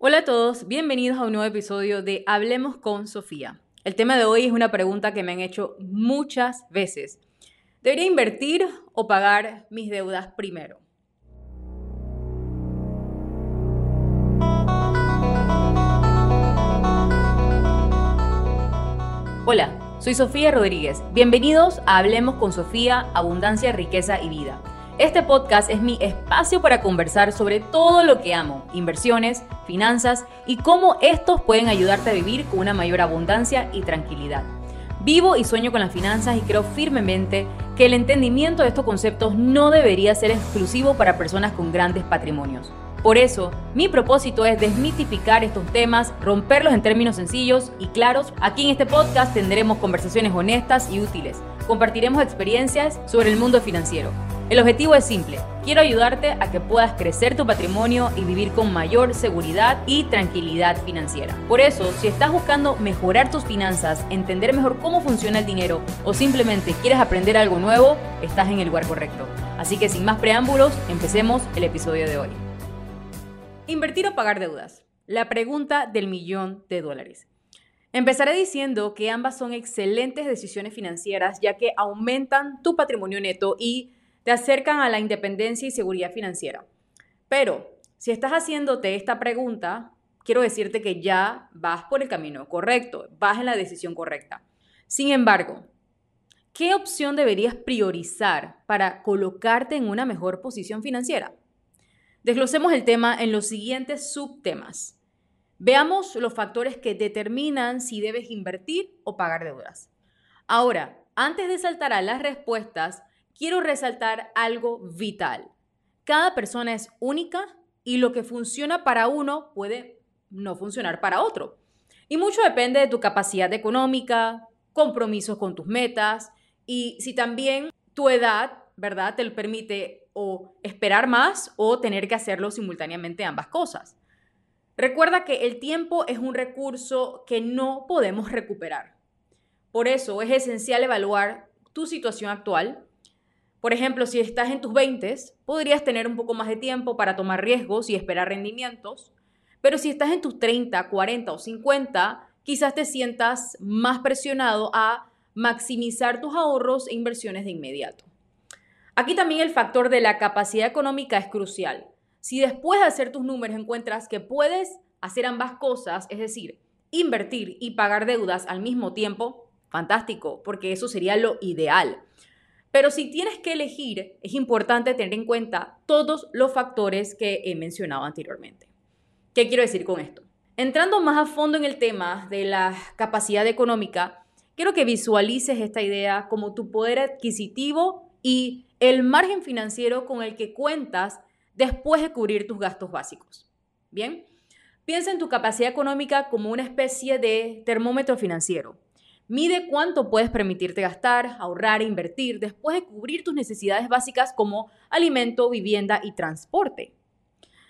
Hola a todos, bienvenidos a un nuevo episodio de Hablemos con Sofía. El tema de hoy es una pregunta que me han hecho muchas veces. ¿Debería invertir o pagar mis deudas primero? Hola, soy Sofía Rodríguez. Bienvenidos a Hablemos con Sofía, Abundancia, Riqueza y Vida este podcast es mi espacio para conversar sobre todo lo que amo, inversiones, finanzas y cómo estos pueden ayudarte a vivir con una mayor abundancia y tranquilidad. Vivo y sueño con las finanzas y creo firmemente que el entendimiento de estos conceptos no debería ser exclusivo para personas con grandes patrimonios. Por eso, mi propósito es desmitificar estos temas, romperlos en términos sencillos y claros. Aquí en este podcast tendremos conversaciones honestas y útiles. Compartiremos experiencias sobre el mundo financiero el objetivo es simple. Quiero ayudarte a que puedas crecer tu patrimonio y vivir con mayor seguridad y tranquilidad financiera. Por eso, si estás buscando mejorar tus finanzas, entender mejor cómo funciona el dinero o simplemente quieres aprender algo nuevo, estás en el lugar correcto. Así que sin más preámbulos, empecemos el episodio de hoy. Invertir o pagar deudas. La pregunta del millón de dólares. Empezaré diciendo que ambas son excelentes decisiones financieras ya que aumentan tu patrimonio neto y te acercan a la independencia y seguridad financiera. Pero si estás haciéndote esta pregunta, quiero decirte que ya vas por el camino correcto, vas en la decisión correcta. Sin embargo, ¿qué opción deberías priorizar para colocarte en una mejor posición financiera? Desglosemos el tema en los siguientes subtemas. Veamos los factores que determinan si debes invertir o pagar deudas. Ahora, antes de saltar a las respuestas, quiero resaltar algo vital. Cada persona es única y lo que funciona para uno puede no funcionar para otro. Y mucho depende de tu capacidad económica, compromisos con tus metas y si también tu edad, ¿verdad?, te lo permite o esperar más o tener que hacerlo simultáneamente ambas cosas. Recuerda que el tiempo es un recurso que no podemos recuperar. Por eso es esencial evaluar tu situación actual, por ejemplo, si estás en tus 20, podrías tener un poco más de tiempo para tomar riesgos y esperar rendimientos, pero si estás en tus 30, 40 o 50, quizás te sientas más presionado a maximizar tus ahorros e inversiones de inmediato. Aquí también el factor de la capacidad económica es crucial. Si después de hacer tus números encuentras que puedes hacer ambas cosas, es decir, invertir y pagar deudas al mismo tiempo, fantástico, porque eso sería lo ideal. Pero si tienes que elegir, es importante tener en cuenta todos los factores que he mencionado anteriormente. ¿Qué quiero decir con esto? Entrando más a fondo en el tema de la capacidad económica, quiero que visualices esta idea como tu poder adquisitivo y el margen financiero con el que cuentas después de cubrir tus gastos básicos. Bien, piensa en tu capacidad económica como una especie de termómetro financiero. Mide cuánto puedes permitirte gastar, ahorrar e invertir después de cubrir tus necesidades básicas como alimento, vivienda y transporte.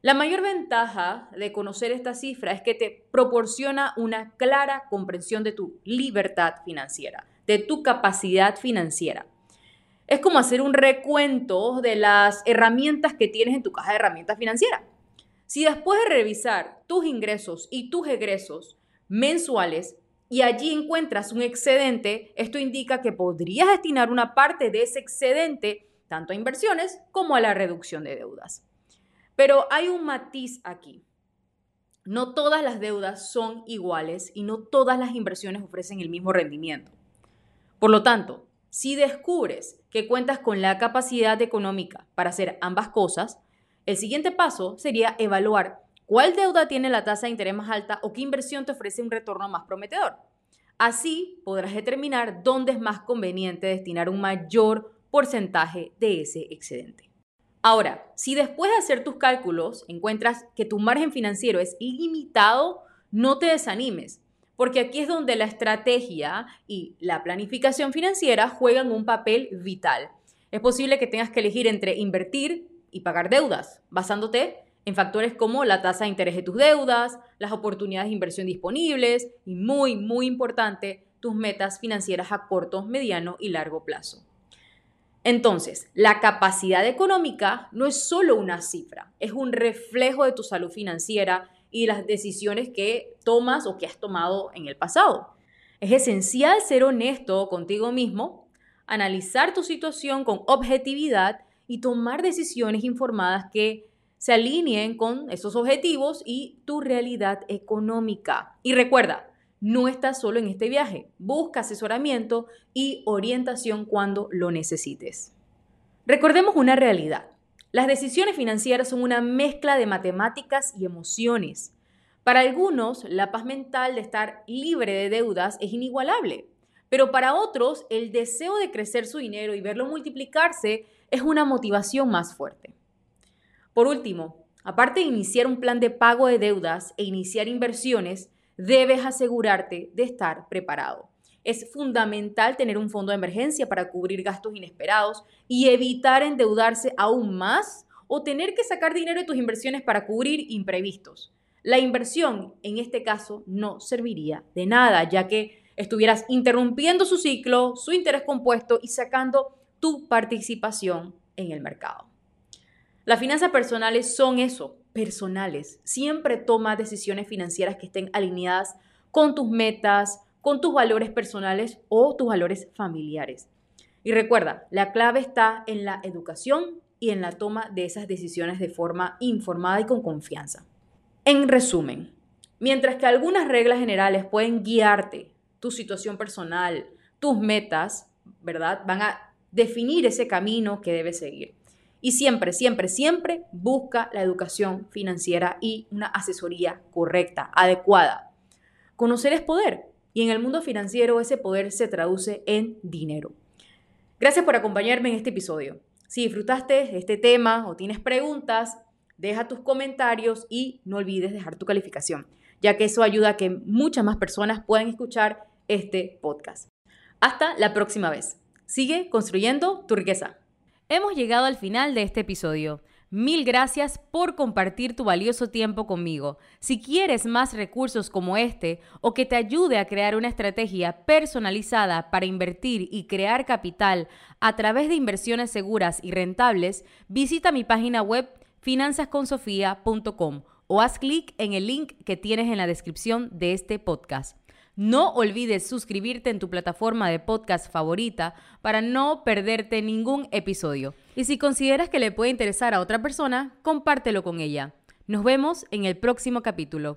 La mayor ventaja de conocer esta cifra es que te proporciona una clara comprensión de tu libertad financiera, de tu capacidad financiera. Es como hacer un recuento de las herramientas que tienes en tu caja de herramientas financiera. Si después de revisar tus ingresos y tus egresos mensuales y allí encuentras un excedente, esto indica que podrías destinar una parte de ese excedente tanto a inversiones como a la reducción de deudas. Pero hay un matiz aquí. No todas las deudas son iguales y no todas las inversiones ofrecen el mismo rendimiento. Por lo tanto, si descubres que cuentas con la capacidad económica para hacer ambas cosas, el siguiente paso sería evaluar cuál deuda tiene la tasa de interés más alta o qué inversión te ofrece un retorno más prometedor. Así podrás determinar dónde es más conveniente destinar un mayor porcentaje de ese excedente. Ahora, si después de hacer tus cálculos encuentras que tu margen financiero es ilimitado, no te desanimes, porque aquí es donde la estrategia y la planificación financiera juegan un papel vital. Es posible que tengas que elegir entre invertir y pagar deudas, basándote en factores como la tasa de interés de tus deudas, las oportunidades de inversión disponibles y muy, muy importante, tus metas financieras a corto, mediano y largo plazo. Entonces, la capacidad económica no es solo una cifra, es un reflejo de tu salud financiera y las decisiones que tomas o que has tomado en el pasado. Es esencial ser honesto contigo mismo, analizar tu situación con objetividad y tomar decisiones informadas que se alineen con esos objetivos y tu realidad económica. Y recuerda, no estás solo en este viaje. Busca asesoramiento y orientación cuando lo necesites. Recordemos una realidad. Las decisiones financieras son una mezcla de matemáticas y emociones. Para algunos, la paz mental de estar libre de deudas es inigualable, pero para otros, el deseo de crecer su dinero y verlo multiplicarse es una motivación más fuerte. Por último, aparte de iniciar un plan de pago de deudas e iniciar inversiones, debes asegurarte de estar preparado. Es fundamental tener un fondo de emergencia para cubrir gastos inesperados y evitar endeudarse aún más o tener que sacar dinero de tus inversiones para cubrir imprevistos. La inversión, en este caso, no serviría de nada, ya que estuvieras interrumpiendo su ciclo, su interés compuesto y sacando tu participación en el mercado. Las finanzas personales son eso, personales. Siempre toma decisiones financieras que estén alineadas con tus metas, con tus valores personales o tus valores familiares. Y recuerda, la clave está en la educación y en la toma de esas decisiones de forma informada y con confianza. En resumen, mientras que algunas reglas generales pueden guiarte, tu situación personal, tus metas, ¿verdad? Van a definir ese camino que debes seguir. Y siempre, siempre, siempre busca la educación financiera y una asesoría correcta, adecuada. Conocer es poder y en el mundo financiero ese poder se traduce en dinero. Gracias por acompañarme en este episodio. Si disfrutaste de este tema o tienes preguntas, deja tus comentarios y no olvides dejar tu calificación, ya que eso ayuda a que muchas más personas puedan escuchar este podcast. Hasta la próxima vez. Sigue construyendo tu riqueza. Hemos llegado al final de este episodio. Mil gracias por compartir tu valioso tiempo conmigo. Si quieres más recursos como este o que te ayude a crear una estrategia personalizada para invertir y crear capital a través de inversiones seguras y rentables, visita mi página web finanzasconsofia.com o haz clic en el link que tienes en la descripción de este podcast. No olvides suscribirte en tu plataforma de podcast favorita para no perderte ningún episodio. Y si consideras que le puede interesar a otra persona, compártelo con ella. Nos vemos en el próximo capítulo.